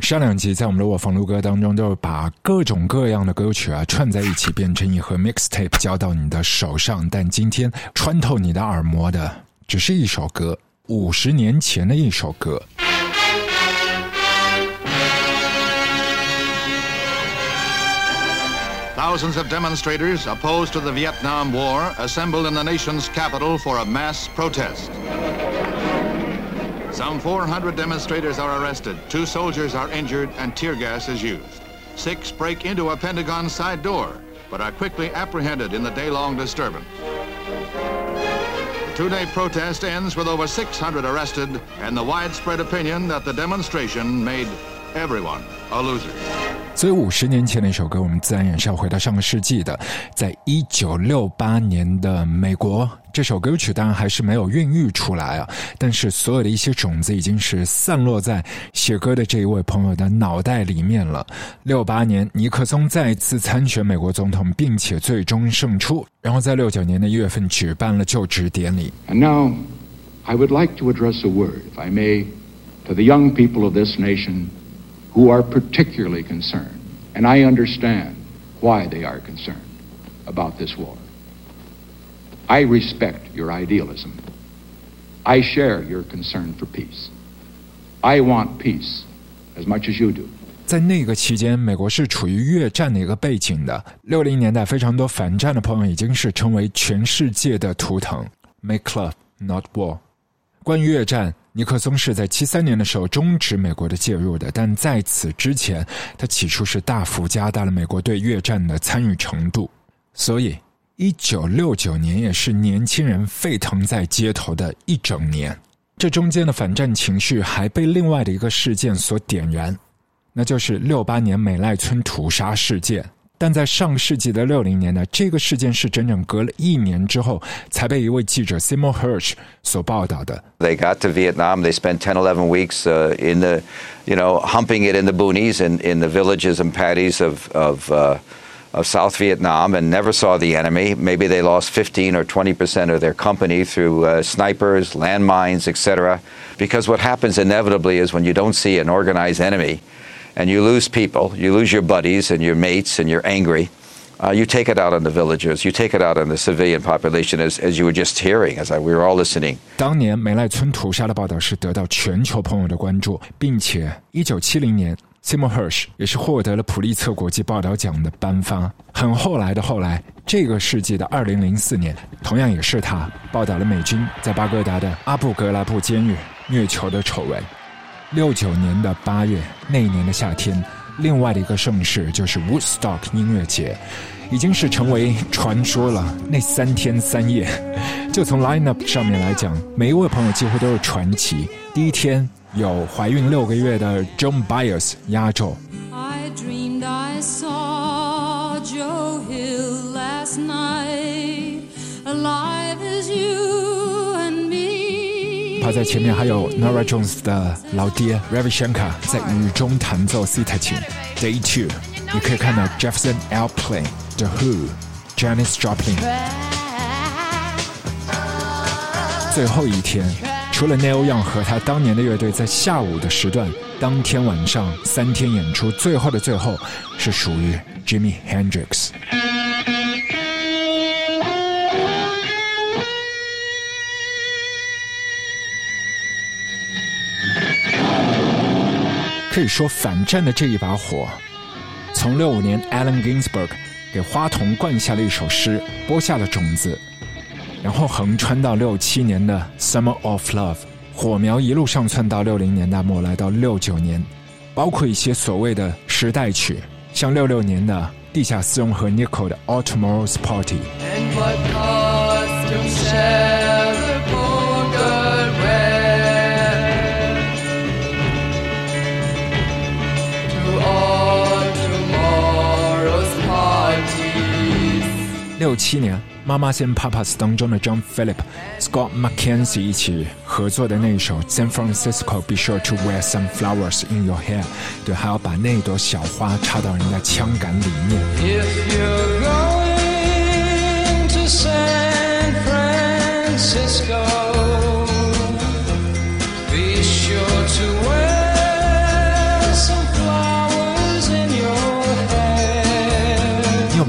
上两集在我们的我房录歌当中，都是把各种各样的歌曲啊串在一起，变成一盒 mixtape 交到你的手上。但今天穿透你的耳膜的，只是一首歌，五十年前的一首歌。Thousands of demonstrators opposed to the Vietnam War assembled in the nation's capital for a mass protest. Some 400 demonstrators are arrested, two soldiers are injured, and tear gas is used. Six break into a Pentagon side door, but are quickly apprehended in the day-long disturbance. The two-day protest ends with over 600 arrested and the widespread opinion that the demonstration made everyone a loser. 所以五十年前的一首歌，我们自然也是要回到上个世纪的，在一九六八年的美国，这首歌曲当然还是没有孕育出来啊，但是所有的一些种子已经是散落在写歌的这一位朋友的脑袋里面了。六八年，尼克松再次参选美国总统，并且最终胜出，然后在六九年的一月份举办了就职典礼。And now, I would like to address a word, if I may, to the young people of this nation. who are particularly concerned, and I understand why they are concerned about this war. I respect your idealism. I share your concern for peace. I want peace as much as you do. 在那个期间，美国是处于越战的一个背景的。六零年代，非常多反战的朋友已经是成为全世界的图腾。Make love, not war。关于越战， 尼克松是在七三年的时候终止美国的介入的，但在此之前，他起初是大幅加大了美国对越战的参与程度。所以，一九六九年也是年轻人沸腾在街头的一整年。这中间的反战情绪还被另外的一个事件所点燃，那就是六八年美赖村屠杀事件。但在上世纪的六零年代，这个事件是整整隔了一年之后才被一位记者 Seymour Hersh 所报道的。They got to Vietnam. They spent 10, 11 weeks uh, in the, you know, humping it in the boonies and in the villages and paddies of of. Uh, of South Vietnam and never saw the enemy. Maybe they lost 15 or 20 percent of their company through uh, snipers, landmines, etc. Because what happens inevitably is when you don't see an organized enemy, and you lose people, you lose your buddies and your mates, and you're angry. Uh, you take it out on the villagers. You take it out on the civilian population, as, as you were just hearing, as I, we were all listening. 当年梅赖村屠杀的报道是得到全球朋友的关注，并且一九七零年，Seymour Hersh 也是获得了普利策国际报道奖的颁发。很后来的后来，这个世纪的二零零四年，同样也是他报道了美军在巴格达的阿布格拉布监狱虐囚的丑闻。 六九年的八月，那一年的夏天，另外的一个盛事就是 Woodstock 音乐节，已经是成为传说了。那三天三夜，就从 lineup 上面来讲，每一位朋友几乎都是传奇。第一天有怀孕六个月的 John Byers 压轴。在前面还有 Nora Jones 的老爹 Ravi Shankar 在雨中弹奏西塔琴。Day Two，你可以看到 Jefferson Airplane、The Who、Janis Joplin。最后一天，除了 Neil Young 和他当年的乐队在下午的时段，当天晚上三天演出，最后的最后是属于 Jimmy Hendrix。可以说，反战的这一把火，从六五年 Allen Ginsberg 给花童灌下了一首诗，播下了种子，然后横穿到六七年的 Summer of Love，火苗一路上窜到六零年代末，来到六九年，包括一些所谓的时代曲，像六六年的地下丝绒和 Nicole 的 All Tomorrow's Party。六七年，妈妈先 Papas 当中的 John Philip、Scott McKenzie 一起合作的那一首 San Francisco，Be sure to wear some flowers in your hair。对，还要把那朵小花插到人家枪杆里面。If you're going to San Francisco,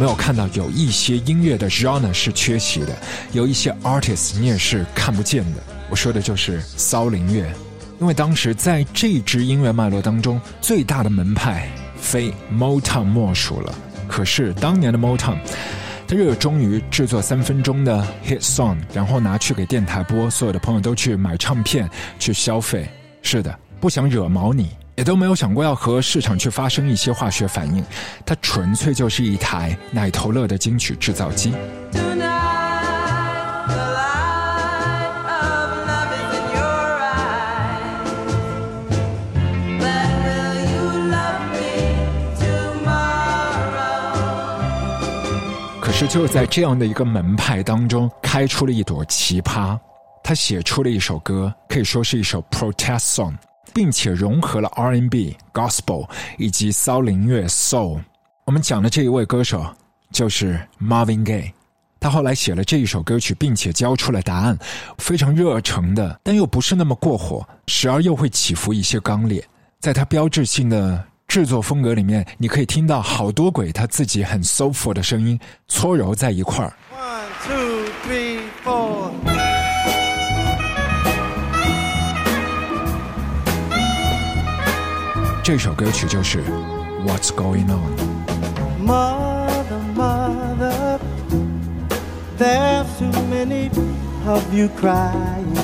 没有看到有一些音乐的 genre 是缺席的，有一些 artist 你也是看不见的。我说的就是骚灵乐，因为当时在这支音乐脉络当中，最大的门派非 Motown 莫属了。可是当年的 Motown，他热衷于制作三分钟的 hit song，然后拿去给电台播，所有的朋友都去买唱片去消费。是的，不想惹毛你，也都没有想过要和市场去发生一些化学反应，它纯粹就是一台奶头乐的金曲制造机。可是就在这样的一个门派当中，开出了一朵奇葩。他写出了一首歌，可以说是一首 protest song，并且融合了 R&B、Gospel 以及骚灵乐 Soul。我们讲的这一位歌手就是 Marvin Gaye。他后来写了这一首歌曲，并且交出了答案，非常热诚的，但又不是那么过火，时而又会起伏一些刚烈。在他标志性的。制作风格里面，你可以听到好多鬼他自己很 soulful 的声音搓揉在一块儿。One two three four。这首歌曲就是 What's Going On。Mother, mother, there's too many of you crying.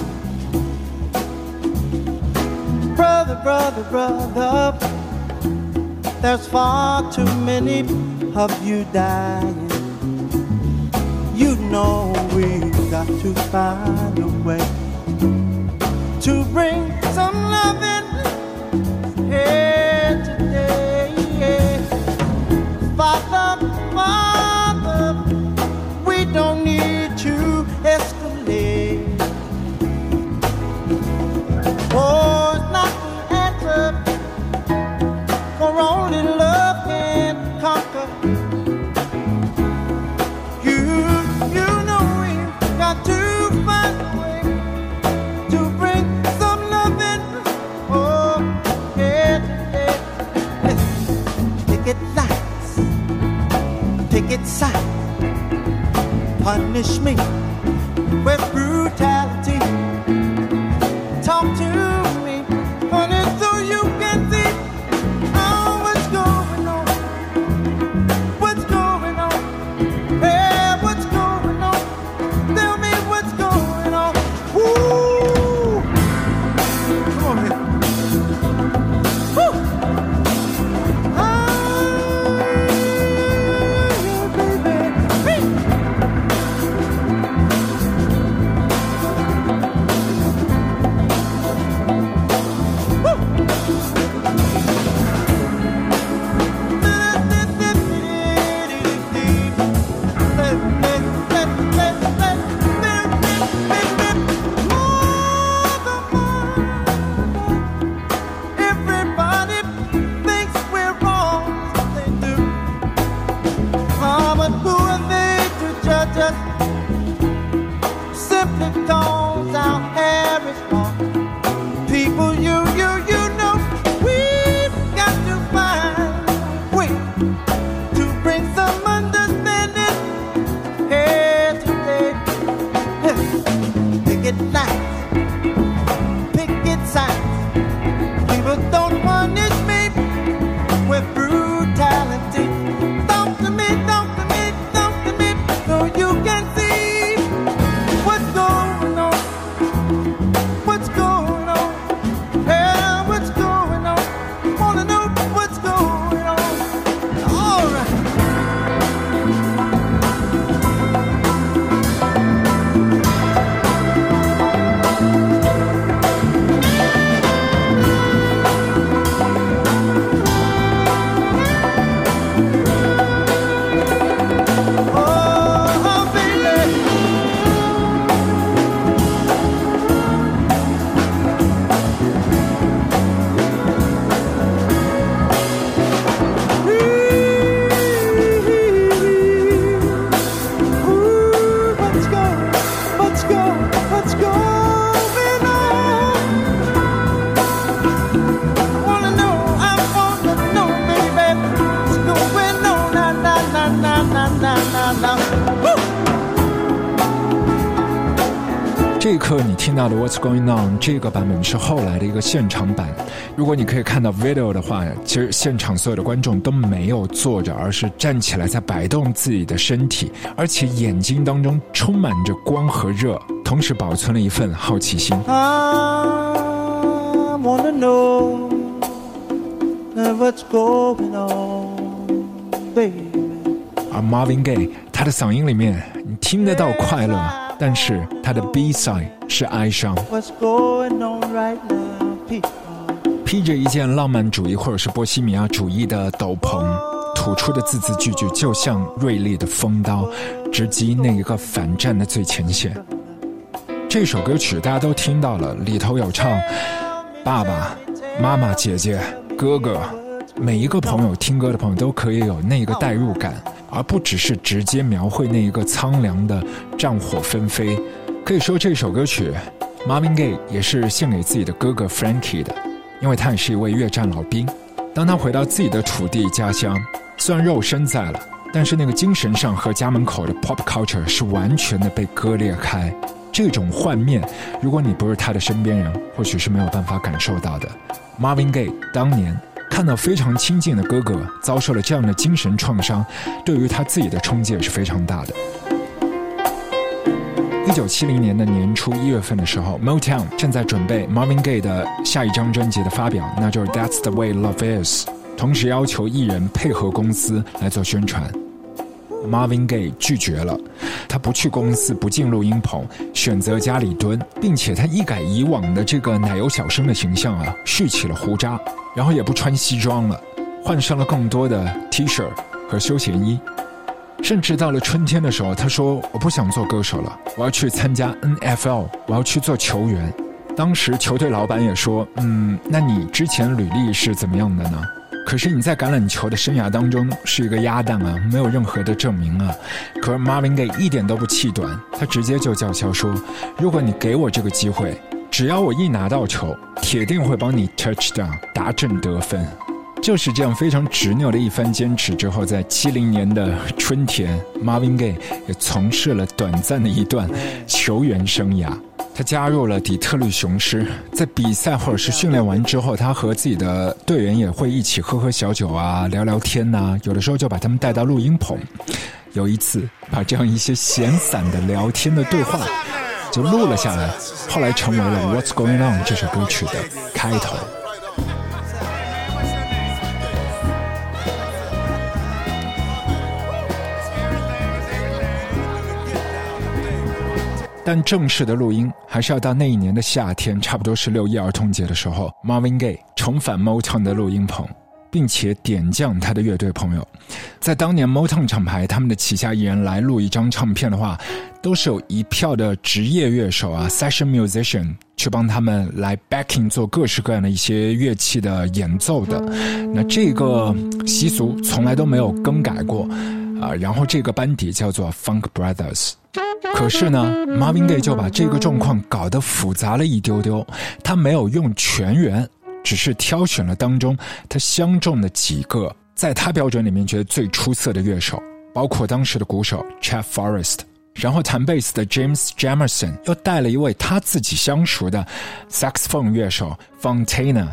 Brother, brother, brother. There's far too many of you dying. You know we've got to find a way to bring some loving here punish me. 到的 What's Going On 这个版本是后来的一个现场版。如果你可以看到 video 的话，其实现场所有的观众都没有坐着，而是站起来在摆动自己的身体，而且眼睛当中充满着光和热，同时保存了一份好奇心。I wanna know uh, what's going on, baby. 而 Marvin Gaye 他的嗓音里面你听得到快乐，但是他的 B side 是哀伤。披着一件浪漫主义或者是波西米亚主义的斗篷，吐出的字字句句就像锐利的锋刀，直击那一个反战的最前线。这首歌曲大家都听到了，里头有唱爸爸妈妈、姐姐、哥哥，每一个朋友听歌的朋友都可以有那个代入感，而不只是直接描绘那一个苍凉的战火纷飞。可以说这首歌曲，Marvin Gaye 也是献给自己的哥哥 Frankie 的，因为他也是一位越战老兵。当他回到自己的土地家乡，虽然肉身在了，但是那个精神上和家门口的 pop culture 是完全的被割裂开。这种幻灭，如果你不是他的身边人，或许是没有办法感受到的。Marvin Gaye 当年看到非常亲近的哥哥遭受了这样的精神创伤，对于他自己的冲击也是非常大的。一九七零年的年初一月份的时候，Motown 正在准备 Marvin Gaye 的下一张专辑的发表，那就是《That's the Way Love Is》，同时要求艺人配合公司来做宣传。Marvin Gaye 拒绝了，他不去公司，不进录音棚，选择家里蹲，并且他一改以往的这个奶油小生的形象啊，蓄起了胡渣，然后也不穿西装了，换上了更多的 T 恤和休闲衣。甚至到了春天的时候，他说：“我不想做歌手了，我要去参加 NFL，我要去做球员。”当时球队老板也说：“嗯，那你之前履历是怎么样的呢？可是你在橄榄球的生涯当中是一个鸭蛋啊，没有任何的证明啊。”可是 Marvin Gaye 一点都不气短，他直接就叫嚣说：“如果你给我这个机会，只要我一拿到球，铁定会帮你 touchdown 达阵得分。”就是这样非常执拗的一番坚持之后，在七零年的春天，Marvin Gaye 也从事了短暂的一段球员生涯。他加入了底特律雄狮，在比赛或者是训练完之后，他和自己的队员也会一起喝喝小酒啊，聊聊天呐、有的时候就把他们带到录音棚。有一次，把这样一些闲散的聊天的对话就录了下来，后来成为了《What's Going On》这首歌曲的开头。但正式的录音还是要到那一年的夏天，差不多是六一儿童节的时候，Marvin Gaye 重返 Motown 的录音棚，并且点将他的乐队朋友。在当年 Motown 厂牌他们的旗下艺人来录一张唱片的话，都是有一票的职业乐手啊，session musician 去帮他们来 backing 做各式各样的一些乐器的演奏的。那这个习俗从来都没有更改过啊。然后这个班底叫做 Funk Brothers。可是呢，Marvin Gaye 就把这个状况搞得复杂了一丢丢。他没有用全员，只是挑选了当中他相中的几个，在他标准里面觉得最出色的乐手，包括当时的鼓手 Chad Forrest，然后弹贝斯的 James Jamerson，又带了一位他自己相熟的 saxophone 乐手 Fontana。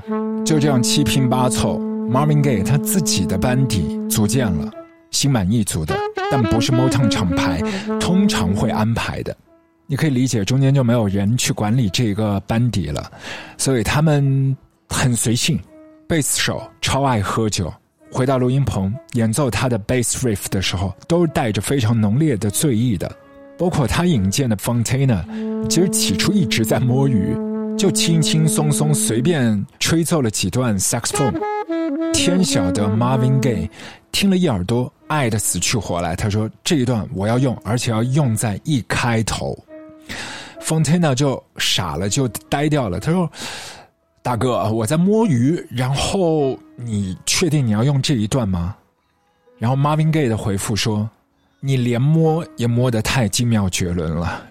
就这样七拼八凑，Marvin Gaye 他自己的班底组建了。心满意足的，但不是 Motown 厂牌通常会安排的。你可以理解，中间就没有人去管理这个班底了，所以他们很随性。贝斯手超爱喝酒，回到录音棚演奏他的 bass riff 的时候，都是带着非常浓烈的醉意的。包括他引荐的 Fontana，其实起初一直在摸鱼，就轻轻松松随便吹奏了几段 saxophone。天晓得 Marvin Gaye 听了一耳朵，爱得死去活来。他说：“这一段我要用，而且要用在一开头。”Fontana 就傻了，就呆掉了。他说：“大哥，我在摸鱼，然后你确定你要用这一段吗？”然后 Marvin Gaye 的回复说：“你连摸也摸得太精妙绝伦了。”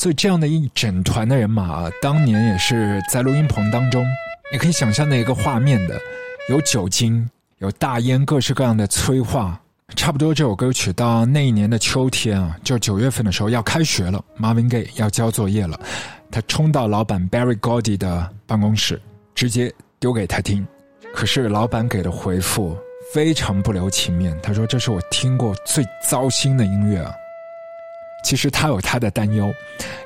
所以这样的一整团的人马，当年也是在录音棚当中，你可以想象那一个画面的，有酒精，有大烟，各式各样的催化。差不多这首歌曲到那一年的秋天啊，就九月份的时候要开学了，Marvin Gaye 要交作业了，他冲到老板 Barry Gordy 的办公室，直接丢给他听。可是老板给的回复非常不留情面，他说：“这是我听过最糟心的音乐啊。”其实他有他的担忧，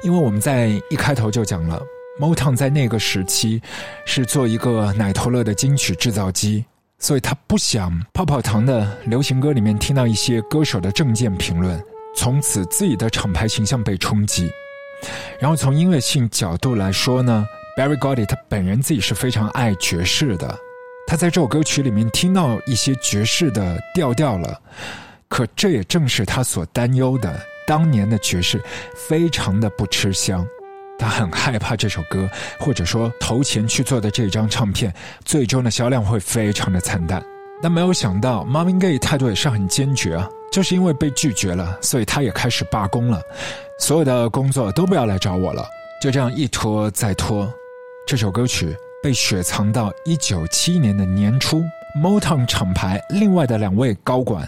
因为我们在一开头就讲了，Motown 在那个时期是做一个奶头乐的金曲制造机。所以他不想泡泡糖的流行歌里面听到一些歌手的政见评论，从此自己的厂牌形象被冲击。然后从音乐性角度来说呢，Barry Gordy 他本人自己是非常爱爵士的，他在这首歌曲里面听到一些爵士的调调了。可这也正是他所担忧的，当年的爵士非常的不吃香。他很害怕这首歌，或者说投钱去做的这张唱片，最终的销量会非常的惨淡。但没有想到，Marvin Gaye 态度也是很坚决啊，就是因为被拒绝了，所以他也开始罢工了，所有的工作都不要来找我了。就这样一拖再拖，这首歌曲被雪藏到一九七一年的年初。Motown 厂牌另外的两位高管，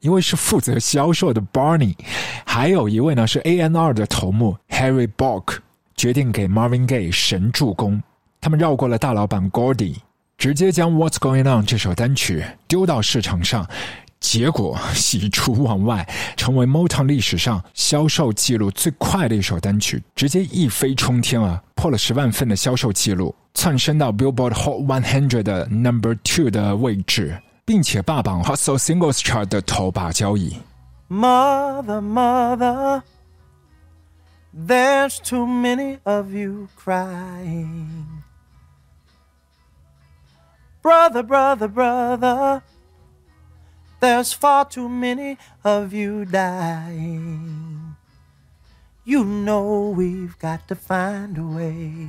一位是负责销售的 Barney，还有一位呢是 A&R 的头目 Harry Bock。决定给 Marvin Gaye 神助攻，他们绕过了大老板 Gordy，直接将 What's Going On 这首单曲丢到市场上，结果喜出望外，成为 Motown 历史上销售记录最快的一首单曲，直接一飞冲天啊，破了十万份的销售记录，窜升到 Billboard Hot 100的 Number Two 的位置，并且霸榜 Hot Soul Singles Chart 的头把交椅。Mother, mother. There's too many of you crying. Brother, brother, brother, there's far too many of you dying. You know we've got to find a way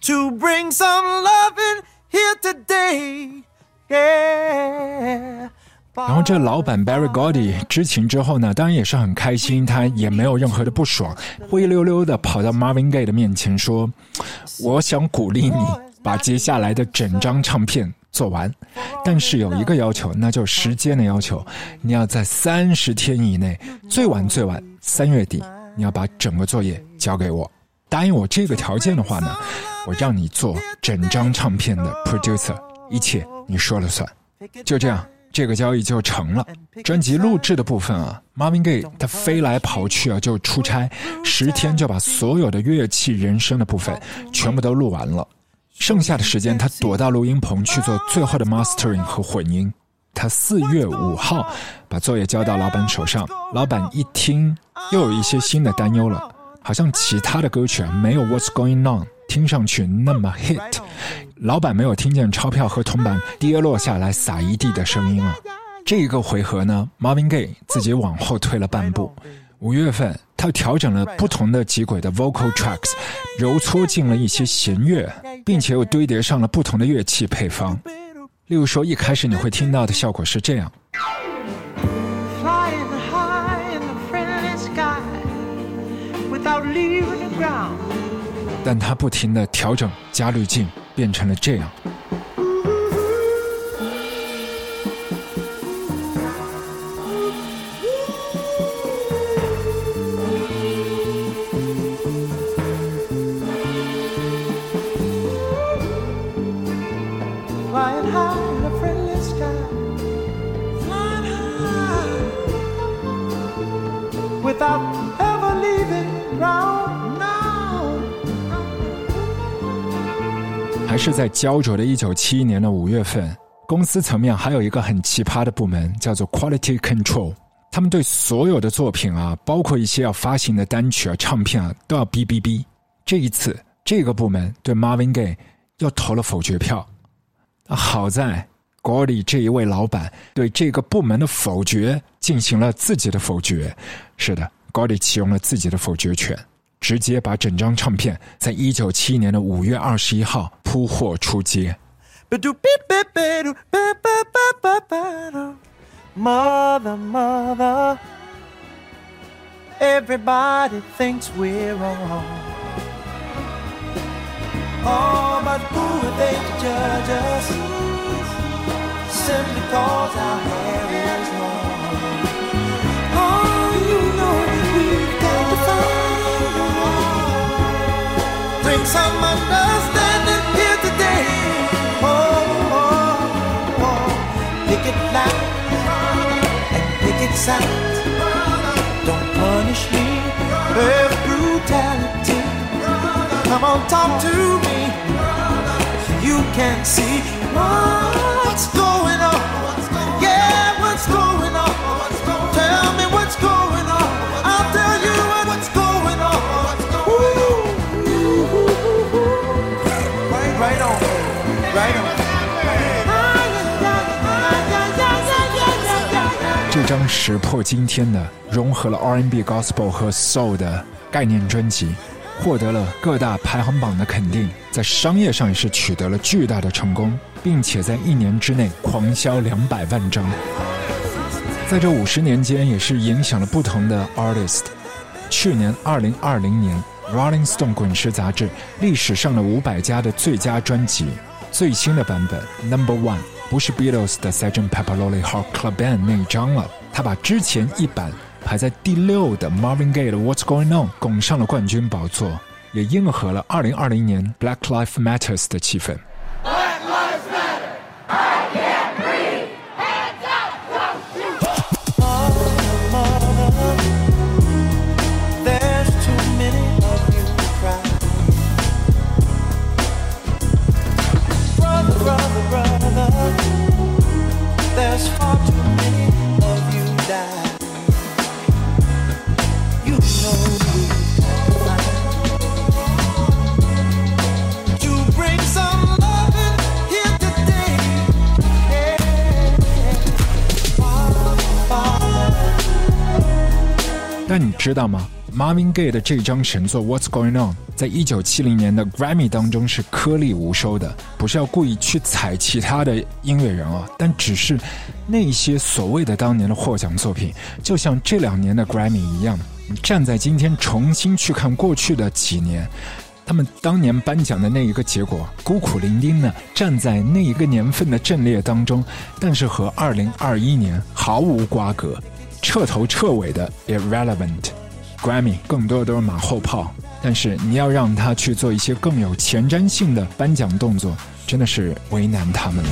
to bring some loving here today. 然后这老板 Barry Gordy 知情之后呢，当然也是很开心，他也没有任何的不爽，灰溜溜的跑到 Marvin Gaye 的面前说：“我想鼓励你把接下来的整张唱片做完，但是有一个要求，那就是时间的要求，你要在三十天以内，最晚最晚三月底，你要把整个作业交给我。答应我这个条件的话呢，我让你做整张唱片的 producer，一切你说了算。就这样。”这个交易就成了。专辑录制的部分啊，Marvin Gaye 他飞来跑去啊，就出差十天，就把所有的乐器人声的部分全部都录完了。剩下的时间，他躲到录音棚去做最后的 mastering 和混音。他四月五号把作业交到老板手上，老板一听，又有一些新的担忧了，好像其他的歌曲啊没有 What's Going On 听上去那么 hit。老板没有听见钞票和铜板跌落下来撒一地的声音啊！这一个回合呢，Marvin Gaye 自己往后退了半步。五月份，他调整了不同的几轨的 vocal tracks，揉搓进了一些弦乐，并且又堆叠上了不同的乐器配方。例如说，一开始你会听到的效果是这样，但他不停的调整加滤镜。变成了这样。还是在焦灼的1971年的五月份，公司层面还有一个很奇葩的部门，叫做 Quality Control。他们对所有的作品啊，包括一些要发行的单曲啊、唱片啊，都要哔哔哔。这一次，这个部门对 Marvin Gaye 又投了否决票。好在 Gordy 这一位老板对这个部门的否决进行了自己的否决。是的，Gordy 启用了自己的否决权。直接把整张唱片在一九七一年的五月二十一号铺货出街。Mother, mother, Everybody thinks we're wrong. Oh, but who are they to judge us? Simply cause our hair see what's going on. Yeah, what's going on? 张石破惊天的融合了 R&B、Gospel 和 Soul 的概念专辑，获得了各大排行榜的肯定，在商业上也是取得了巨大的成功，并且在一年之内狂销两百万张。在这五十年间，也是影响了不同的 artist。去年二零二零年，《Rolling Stone》滚石杂志历史上的五百家的最佳专辑最新的版本 Number One。不是 Beatles 的 Sgt. Pepper Lonely Heart Club Band 那一张了，他把之前一版排在第六的 Marvin Gaye 的 What's Going On 拱上了冠军宝座，也应和了2020年 Black Lives Matters 的气氛。知道吗？Marvin Gaye 的这张神作《What's Going On》在一九七零年的 Grammy 当中是颗粒无收的，不是要故意去踩其他的音乐人啊，但只是那些所谓的当年的获奖作品，就像这两年的 Grammy 一样，站在今天重新去看过去的几年。他们当年颁奖的那一个结果，孤苦伶仃呢，站在那一个年份的阵列当中，但是和二零二一年毫无瓜葛。彻头彻尾的 irrelevant。Grammy 更多的都是马后炮，但是你要让他去做一些更有前瞻性的颁奖动作，真的是为难他们了。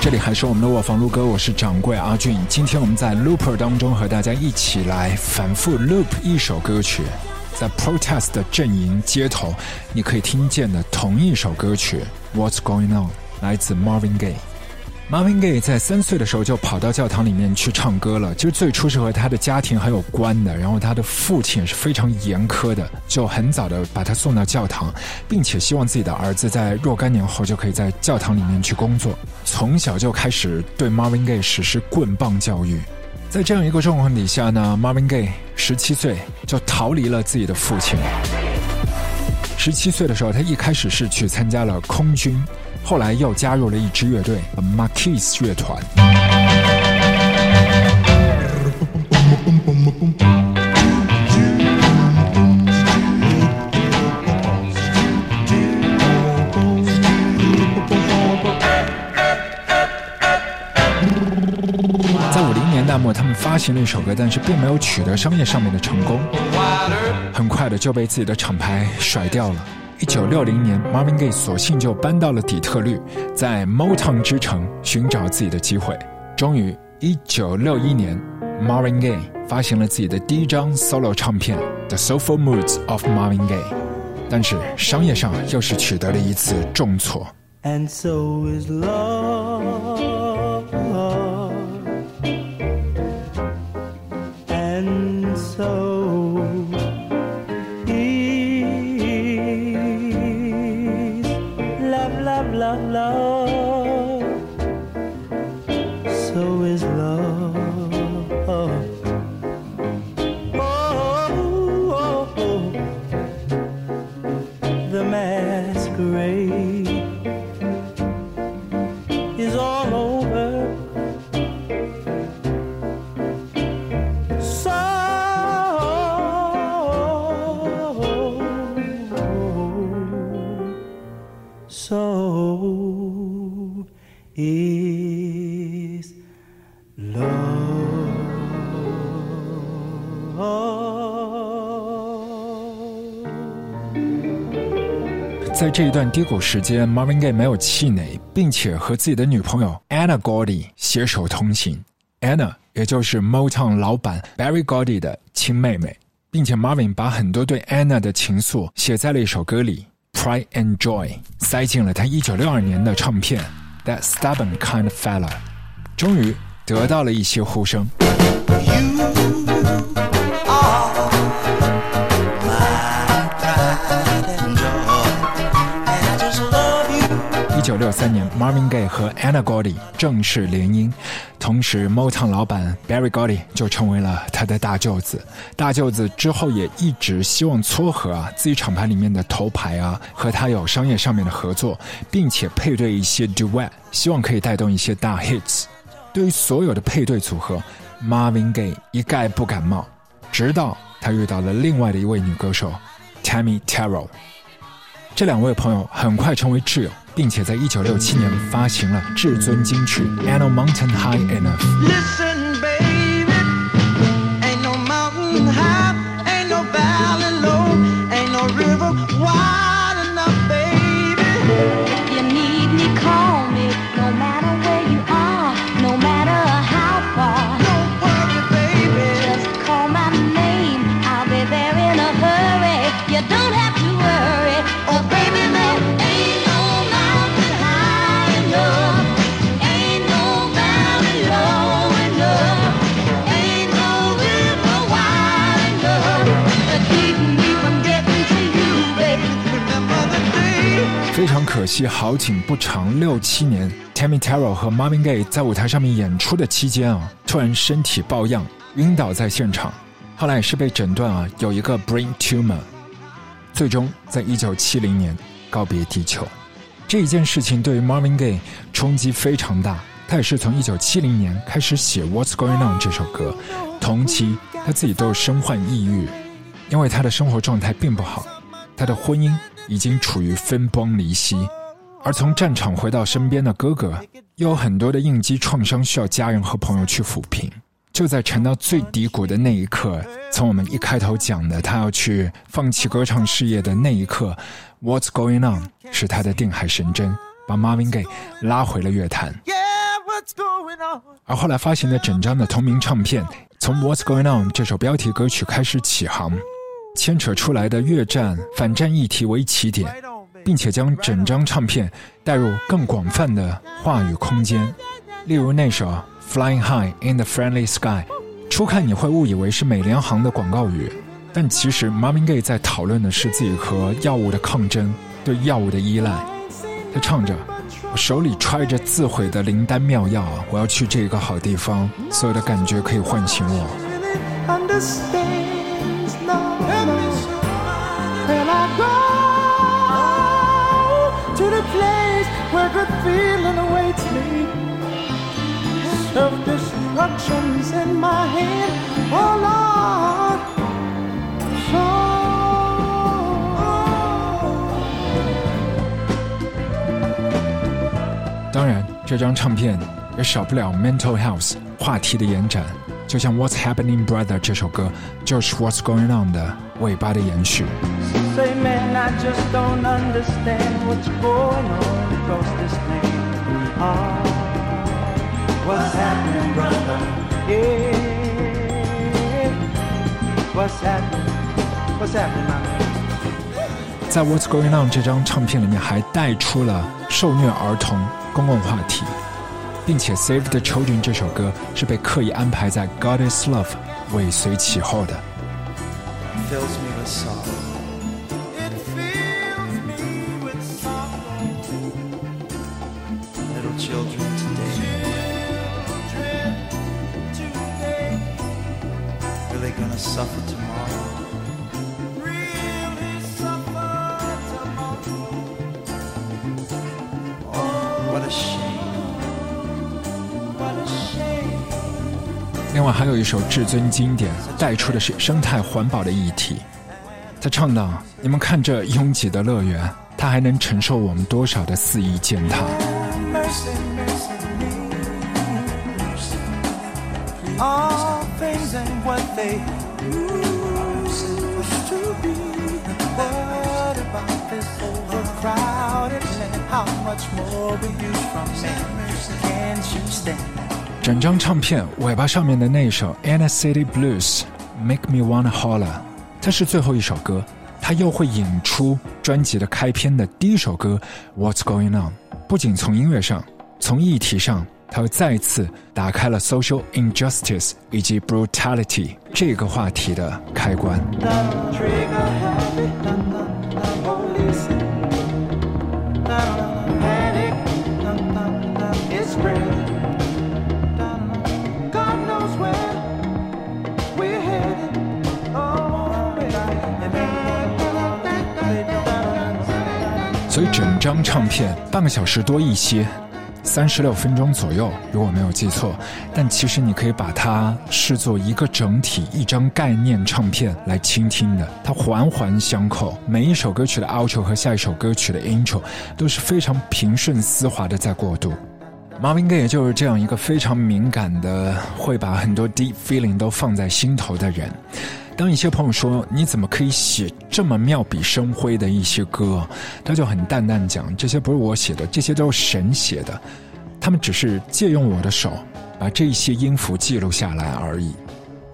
这里还是我们的卧房录歌，我是掌柜阿俊。今天我们在 Looper 当中和大家一起来反复 loop 一首歌曲，在 Protest 的阵营街头，你可以听见的同一首歌曲 What's Going On，来自 Marvin Gaye。Marvin Gaye 在三岁的时候就跑到教堂里面去唱歌了，其实最初是和他的家庭还有关的，然后他的父亲是非常严苛的，就很早的把他送到教堂，并且希望自己的儿子在若干年后就可以在教堂里面去工作，从小就开始对 Marvin Gaye 实施棍棒教育。在这样一个状况底下呢，Marvin Gaye 十七岁就逃离了自己的父亲。十七岁的时候，他一开始是去参加了空军，后来又加入了一支乐队 Marquis 乐团。他们发行了一首歌，但是并没有取得商业上面的成功，很快的就被自己的厂牌甩掉了。一九六零年，Marvin Gaye 索性就搬到了底特律，在 Motown 之城寻找自己的机会。终于，一九六一年，Marvin Gaye 发行了自己的第一张 solo 唱片《The Soulful Moods of Marvin Gaye》，但是商业上又是取得了一次重挫。And so is love. 这一段低谷时间，Marvin Gaye 没有气馁，并且和自己的女朋友 Anna Gordy 携手同行。Anna 也就是 Motown 老板 Barry Gordy 的亲妹妹，并且 Marvin 把很多对 Anna 的情愫写在了一首歌里，《Pride and Joy》，塞进了他1962年的唱片《That Stubborn Kind of Fella》，终于得到了一些呼声。You 九六三年，Marvin Gaye 和 Anna g o r d y 正式联姻，同时 Motown 老板 Barry g o r d y 就成为了他的大舅子。大舅子之后也一直希望撮合啊自己厂牌里面的头牌啊，和他有商业上面的合作，并且配对一些 duet，希望可以带动一些大 hits。对于所有的配对组合，Marvin Gaye 一概不感冒，直到他遇到了另外的一位女歌手 Tammy Terrell。这两位朋友很快成为挚友，并且在一九六七年发行了至尊金曲《Ain't No Mountain High Enough》。可惜，好景不长，六七年，Tammy Terrell 和 Marvin Gaye 在舞台上面演出的期间啊，突然身体抱恙，晕倒在现场，后来是被诊断啊有一个 brain tumor，最终在一九七零年告别地球。这一件事情对于 Marvin Gaye 冲击非常大，他也是从一九七零年开始写《What's Going On》这首歌，同期他自己都身患抑郁，因为他的生活状态并不好，他的婚姻已经处于分崩离析，而从战场回到身边的哥哥，又有很多的应激创伤需要家人和朋友去抚平。就在沉到最低谷的那一刻，从我们一开头讲的他要去放弃歌唱事业的那一刻，What's Going On 是他的定海神针，把 Marvin Gaye 拉回了乐坛。而后来发行的整张的同名唱片，从《What's Going On》这首标题歌曲开始起航，牵扯出来的越战、反战议题为起点，并且将整张唱片带入更广泛的话语空间，例如那首《Flying High in the Friendly Sky》，初看你会误以为是美联航的广告语，但其实 Marvin Gaye 在讨论的是自己和药物的抗争，对药物的依赖。他唱着：“我手里揣着自毁的灵丹妙药，我要去这个好地方，所有的感觉可以唤醒我。in my hand. Oh Lord, so. 当然，这张唱片也少不了 mental health 话题的延展，就像《What's Happening, Brother》这首歌就是 What's Going On 的尾巴的延续。 Say, man, I just don't understand what's going on across this land. Ah, what's happening, brother? 在《What's Going On》这张唱片里面，还带出了受虐儿童公共话题，并且《Save the Children》这首歌是被刻意安排在《God Is Love》尾随其后的。有一首至尊经典，带出的是生态环保的议题。他唱道：“你们看这拥挤的乐园，它还能承受我们多少的肆意践踏？”整张唱片尾巴上面的那一首《Inner City Blues》，Make Me Wanna Holler，它是最后一首歌，它又会引出专辑的开篇的第一首歌《What's Going On》。不仅从音乐上，从议题上，它又再次打开了 social injustice 以及 brutality 这个话题的开关。整张唱片半个小时多一些，三十六分钟左右，如果没有记错。但其实你可以把它视作一个整体，一张概念唱片来倾听的。它环环相扣，每一首歌曲的 outro 和下一首歌曲的 intro 都是非常平顺丝滑的在过渡。Marvin Gaye 也就是这样一个非常敏感的，会把很多 deep feeling 都放在心头的人。当一些朋友说你怎么可以写这么妙笔生辉的一些歌，他就很淡淡讲这些不是我写的，这些都是神写的，他们只是借用我的手把这些音符记录下来而已。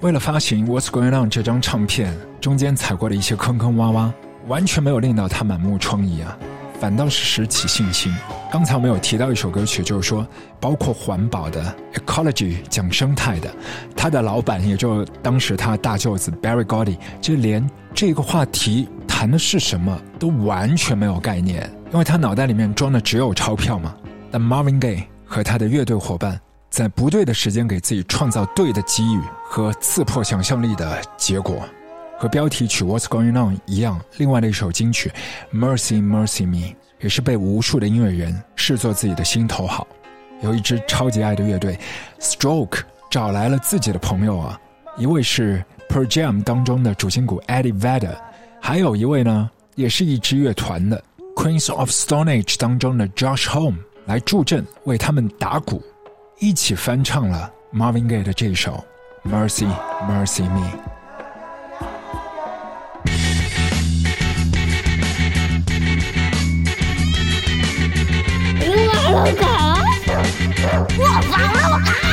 为了发行《What's Going On》这张唱片，中间踩过的一些坑坑洼洼，完全没有令到他满目疮痍啊，反倒是拾起信心。刚才我们有提到一首歌曲，就是说包括环保的 ecology 讲生态的，他的老板也就当时他大舅子 Barry Gordy，就连这个话题谈的是什么都完全没有概念，因为他脑袋里面装的只有钞票嘛。但 Marvin Gaye 和他的乐队伙伴在不对的时间给自己创造对的机遇和刺破想象力的结果，和标题曲《What's Going On》一样，另外的一首金曲《Mercy Mercy Me》也是被无数的音乐人视作自己的心头好。有一支超级爱的乐队 Stroke 找来了自己的朋友啊，一位是 Pearl Jam 当中的主心骨 Eddie Vedder，还有一位呢，也是一支乐团的 Queens of Stone Age 当中的 Josh Home 来助阵为他们打鼓，一起翻唱了 Marvin Gaye 的这首 Mercy Mercy Me。你玩了？我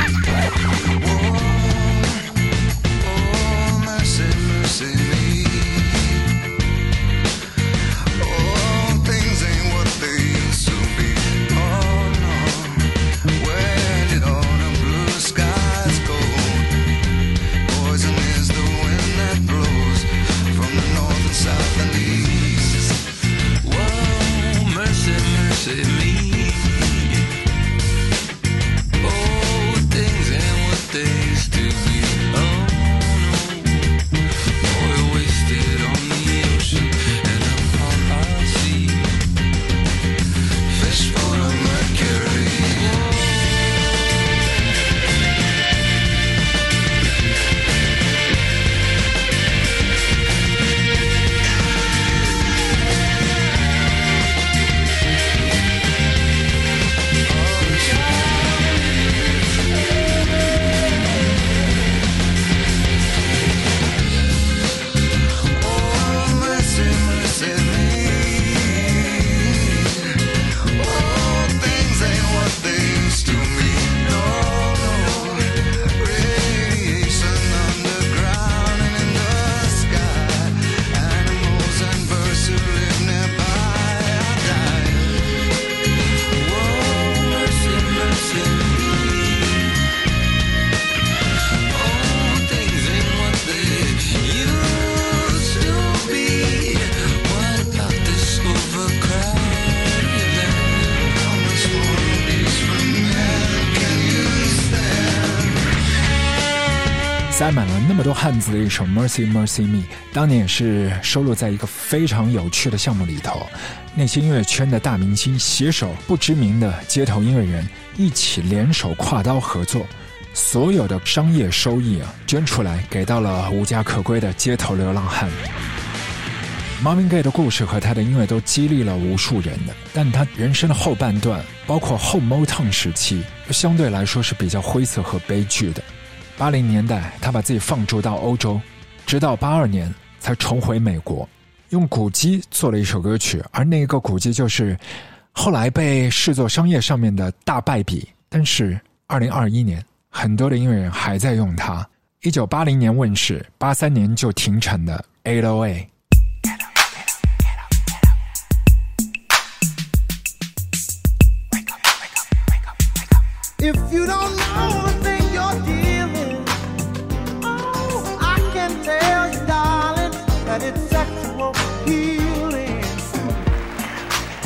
汉字的一首《Mercy Mercy Me》，当年也是收录在一个非常有趣的项目里头。那些音乐圈的大明星携手不知名的街头音乐人一起联手跨刀合作，所有的商业收益啊捐出来，给到了无家可归的街头流浪汉。Marvin Gaye 的故事和他的音乐都激励了无数人的，但他人生的后半段，包括后 Motown 时期，相对来说是比较灰色和悲剧的。八零年代，他把自己放逐到欧洲，直到八二年才重回美国，用鼓机做了一首歌曲，而那个鼓机就是后来被视作商业上面的大败笔。但是二零二一年，很多的音乐人还在用它。一九八零年问世，八三年就停产的 Eight O A。If you don't know the thing you're dealing, that it's sexual healing.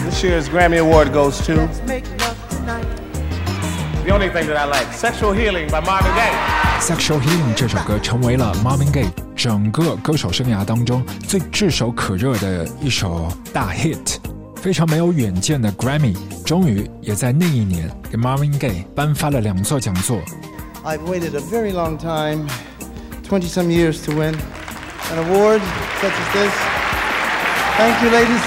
This year's Grammy Award goes to Let's make love tonight. the only thing that I like Sexual Healing by Marvin Gaye. Sexual Healing 这首歌成为了 Marvin Gaye 整个歌手生涯当中最炙手可热的一首大 hit。非常没有远见的 Grammy 终于也在那一年给 Marvin Gaye 颁发了两座讲座。 I've waited a very long time, 20 some years, to win an award such as this. Thank you, ladies.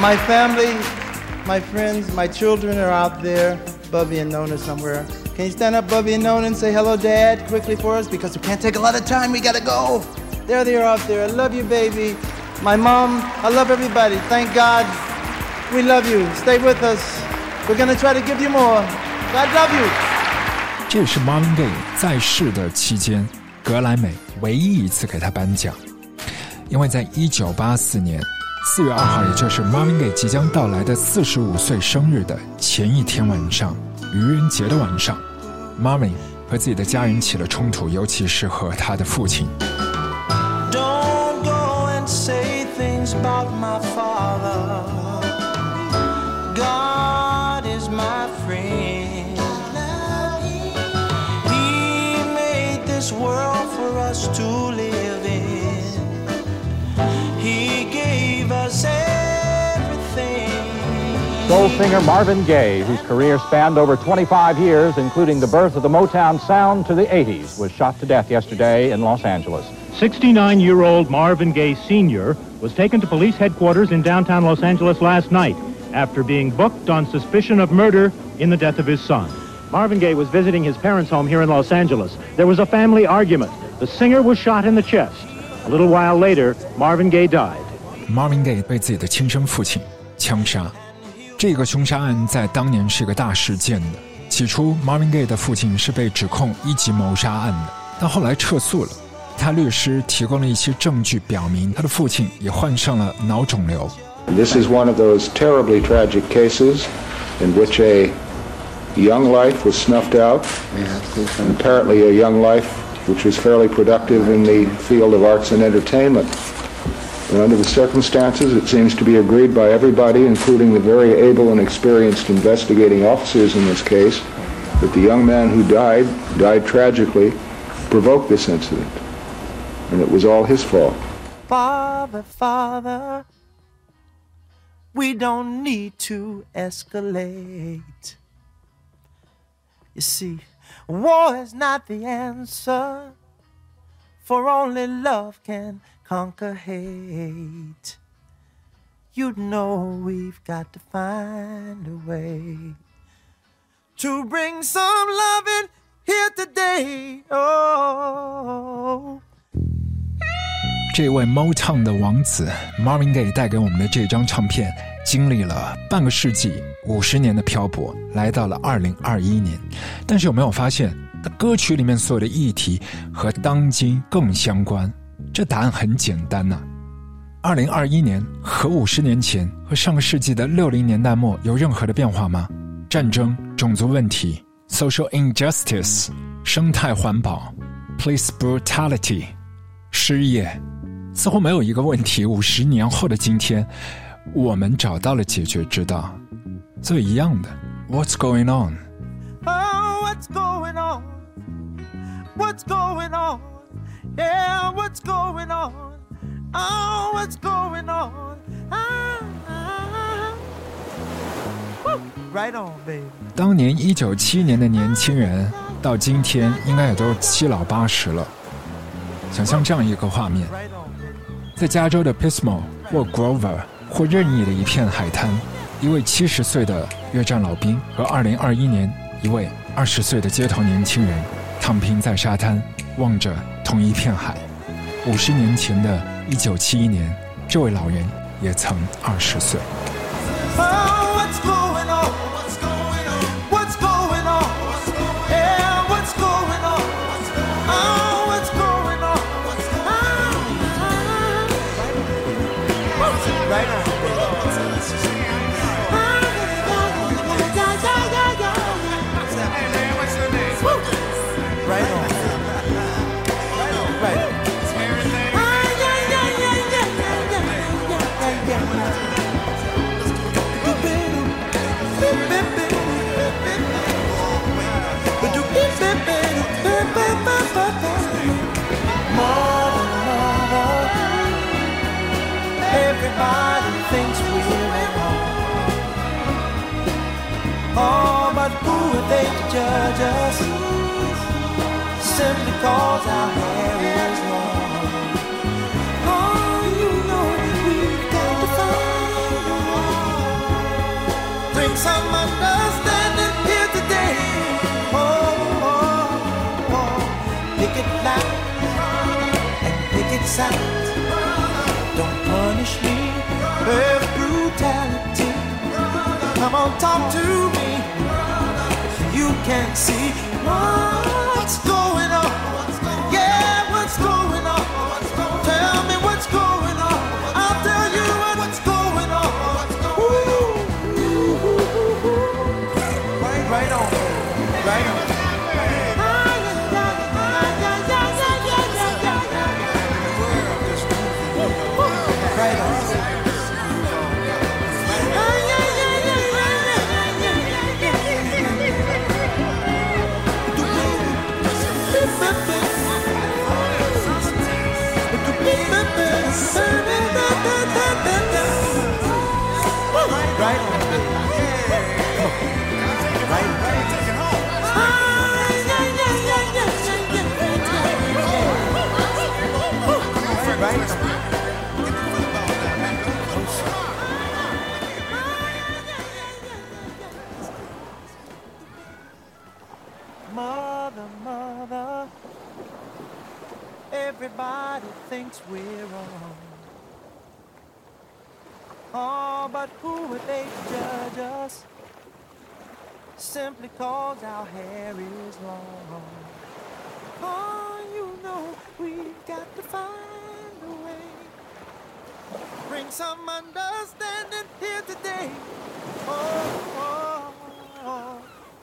My family, my friends, my children are out there. Bubby and Nona somewhere. Can you stand up, Bubby and Nona, and say hello, Dad, quickly for us? Because we can't take a lot of time. We gotta go. There they are out there. I love you, baby. My mom, I love everybody. Thank God. We love you. Stay with us. We're gonna try to give you more. God love you. 这也是 Marvin Gaye 在世的期间， 格莱美唯一一次给他颁奖，因为在1984年4月2号，也就是 Marvin Gaye 即将到来的45岁生日的前一天晚上，愚人节的晚上，Marvin 和自己的家人起了冲突，尤其是和他的父亲。Don't go and say things about my father. Soul singer Marvin Gaye, whose career spanned over 25 years, including the birth of the Motown sound to the 80s, was shot to death yesterday in Los Angeles. 69 year old Marvin Gaye Sr. was taken to police headquarters in downtown Los Angeles last night after being booked on suspicion of murder in the death of his son. Marvin Gaye was visiting his parents' home here in Los Angeles. There was a family argument. The singer was shot in the chest. A little while later, Marvin Gaye died. Marvin Gaye 被自己的亲生父亲枪杀， 这个凶杀案在当年是个大事件的。起初，Marvin Gaye 的父亲是被指控一级谋杀案的，但后来撤诉了。他律师提供了一些证据，表明他的父亲也患上了脑肿瘤。 This is one of those terribly tragic cases in which a young life was snuffed out, and apparently a young life which was fairly productive in the field of arts and entertainment. But under the circumstances, it seems to be agreed by everybody, including the very able and experienced investigating officers in this case, that the young man who died, died tragically, provoked this incident. And it was all his fault. Father, Father, we don't need to escalate. You see, war is not the answer, for only love can conquer hate. You know we've got to find a way to bring some loving here today. Oh. 这位 Motown 的王子 Marvin Gaye 带给我们的这张唱片，经历了半个世纪、五十年的漂泊，来到了二零二一年。但是有没有发现，歌曲里面所有的议题和当今更相关？这答案很简单呐、二零二一年和五十年前和上个世纪的六零年代末有任何的变化吗？战争、种族问题、social injustice、生态环保、police brutality、失业，似乎没有一个问题，五十年后的今天，我们找到了解决之道。这一样的，What's going on？What's going on? What's going on? Yeah, what's going on? Oh, what's going on? Ah, ah, ah. Woo. Right on, baby. 当年一九七年的年轻人，到今天应该也都七老八十了。想象这样一个画面.在加州的 Pismo 或 Grover 或任意的一片海滩，一位七十岁的越战老兵和二零二一年一位二十岁的街头年轻人躺平在沙滩，望着同一片海。五十年前的一九七一年，这位老人也曾二十岁。Judge us? Simply cause our hair is long. Oh, you know we've got to find a. Bring some understanding here today. Oh, oh, oh. Pick it loud and pick it sound. Don't punish me with brutality. Come on, talk to me. You can't see what's going on. Yeah, what's going on? Mother, everybody thinks we're wrong. Oh, but who would they judge us? Simply cause our hair is long. Oh, you know we've got to find a way. Bring some understanding here today. Oh, oh, oh. oh.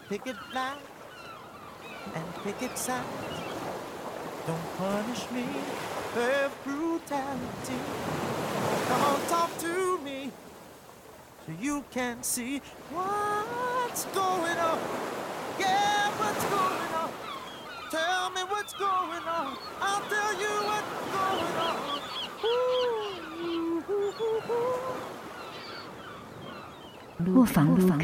pick it loud and pick it sound. Don't punish me with brutality. Come on, talk to me so you can see what's going on. Yeah, what's going on? Tell me what's going on. I'll tell you what's going on. Ooh, ooh, ooh, ooh. 卧房录客。